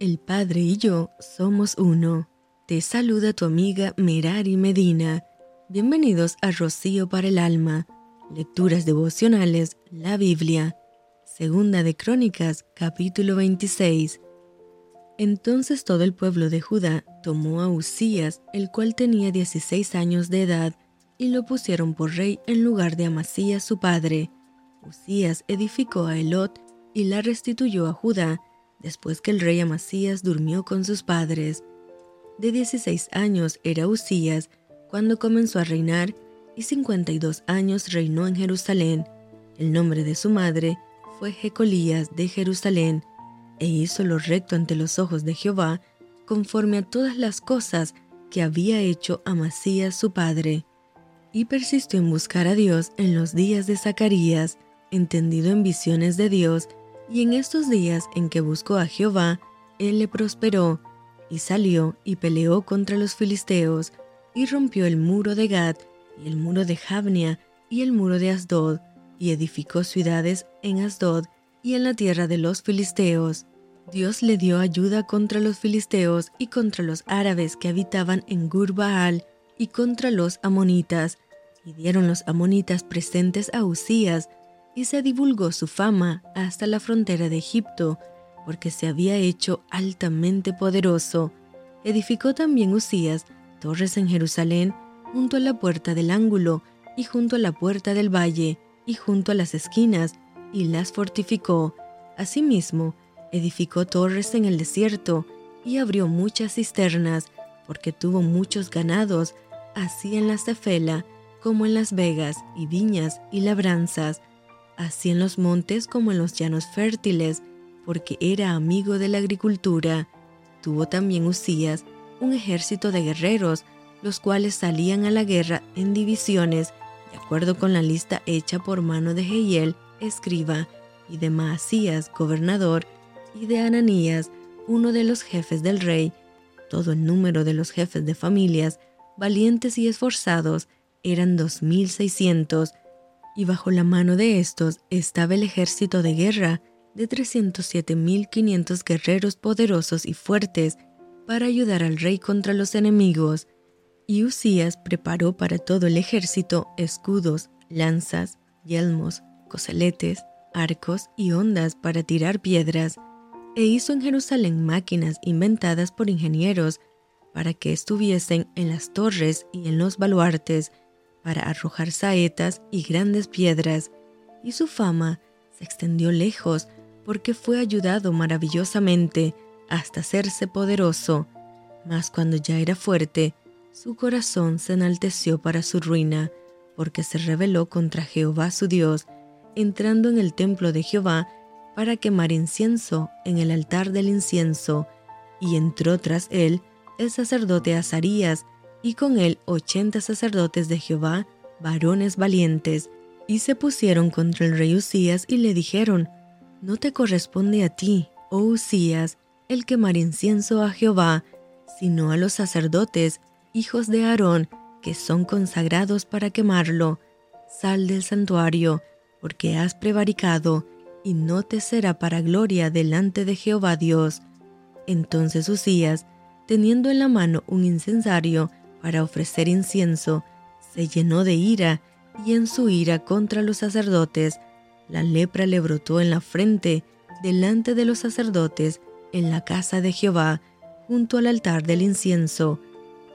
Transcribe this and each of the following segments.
El Padre y yo somos uno. Te saluda tu amiga Merari Medina. Bienvenidos a Rocío para el Alma. Lecturas devocionales, la Biblia. Segunda de Crónicas, capítulo 26. Entonces todo el pueblo de Judá tomó a Usías, el cual tenía 16 años de edad, y lo pusieron por rey en lugar de Amasías su padre. Usías edificó a Elot y la restituyó a Judá, después que el rey Amasías durmió con sus padres. De 16 años era Usías cuando comenzó a reinar y 52 años reinó en Jerusalén. El nombre de su madre fue Jecolías de Jerusalén, e hizo lo recto ante los ojos de Jehová, conforme a todas las cosas que había hecho Amasías su padre. Y persistió en buscar a Dios en los días de Zacarías, entendido en visiones de Dios, y en estos días en que buscó a Jehová, él le prosperó, y salió y peleó contra los filisteos, y rompió el muro de Gad, y el muro de Jabnia, y el muro de Asdod, y edificó ciudades en Asdod y en la tierra de los filisteos. Dios le dio ayuda contra los filisteos y contra los árabes que habitaban en Gurbaal y contra los amonitas, y dieron los amonitas presentes a Usías, y se divulgó su fama hasta la frontera de Egipto, porque se había hecho altamente poderoso. Edificó también Usías torres en Jerusalén, junto a la puerta del ángulo, y junto a la puerta del valle, y junto a las esquinas, y las fortificó. Asimismo, edificó torres en el desierto, y abrió muchas cisternas, porque tuvo muchos ganados, así en la Cefela, como en las vegas, y viñas, y labranzas, así en los montes como en los llanos fértiles, porque era amigo de la agricultura. Tuvo también Usías un ejército de guerreros, los cuales salían a la guerra en divisiones, de acuerdo con la lista hecha por mano de Jehiel, escriba, y de Maasías, gobernador, y de Ananías, uno de los jefes del rey. Todo el número de los jefes de familias, valientes y esforzados, eran dos mil seiscientos, y bajo la mano de estos estaba el ejército de guerra de 307.500 guerreros poderosos y fuertes para ayudar al rey contra los enemigos. Y Usías preparó para todo el ejército escudos, lanzas, yelmos, coseletes, arcos y ondas para tirar piedras, e hizo en Jerusalén máquinas inventadas por ingenieros para que estuviesen en las torres y en los baluartes, para arrojar saetas y grandes piedras, y su fama se extendió lejos porque fue ayudado maravillosamente hasta hacerse poderoso. Mas cuando ya era fuerte, su corazón se enalteció para su ruina, porque se rebeló contra Jehová su Dios, entrando en el templo de Jehová para quemar incienso en el altar del incienso, y entró tras él el sacerdote Azarías, y con él ochenta sacerdotes de Jehová, varones valientes, y se pusieron contra el rey Usías y le dijeron, No te corresponde a ti, oh Usías, el quemar incienso a Jehová, sino a los sacerdotes, hijos de Aarón, que son consagrados para quemarlo. Sal del santuario, porque has prevaricado, y no te será para gloria delante de Jehová Dios. Entonces Usías, teniendo en la mano un incensario, para ofrecer incienso, se llenó de ira, y en su ira contra los sacerdotes, la lepra le brotó en la frente delante de los sacerdotes en la casa de Jehová, junto al altar del incienso.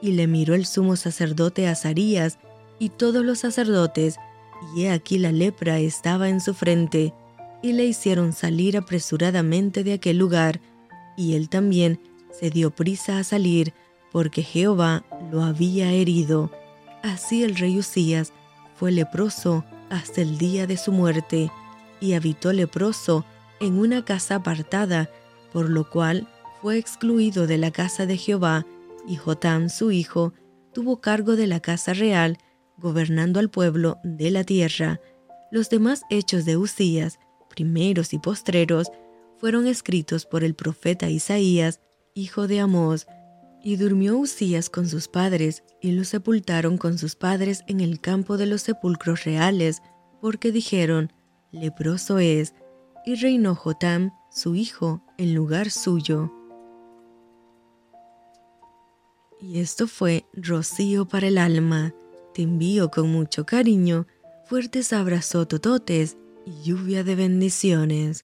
Y le miró el sumo sacerdote Azarías y todos los sacerdotes, y he aquí la lepra estaba en su frente, y le hicieron salir apresuradamente de aquel lugar, y él también se dio prisa a salir, porque Jehová lo había herido. Así el rey Usías fue leproso hasta el día de su muerte, y habitó leproso en una casa apartada, por lo cual fue excluido de la casa de Jehová, y Jotam su hijo tuvo cargo de la casa real, gobernando al pueblo de la tierra. Los demás hechos de Usías, primeros y postreros, fueron escritos por el profeta Isaías, hijo de Amós, y durmió Usías con sus padres, y lo sepultaron con sus padres en el campo de los sepulcros reales, porque dijeron, leproso es, y reinó Jotam, su hijo, en lugar suyo. Y esto fue Rocío para el alma. Te envío con mucho cariño, fuertes abrazos tototes y lluvia de bendiciones.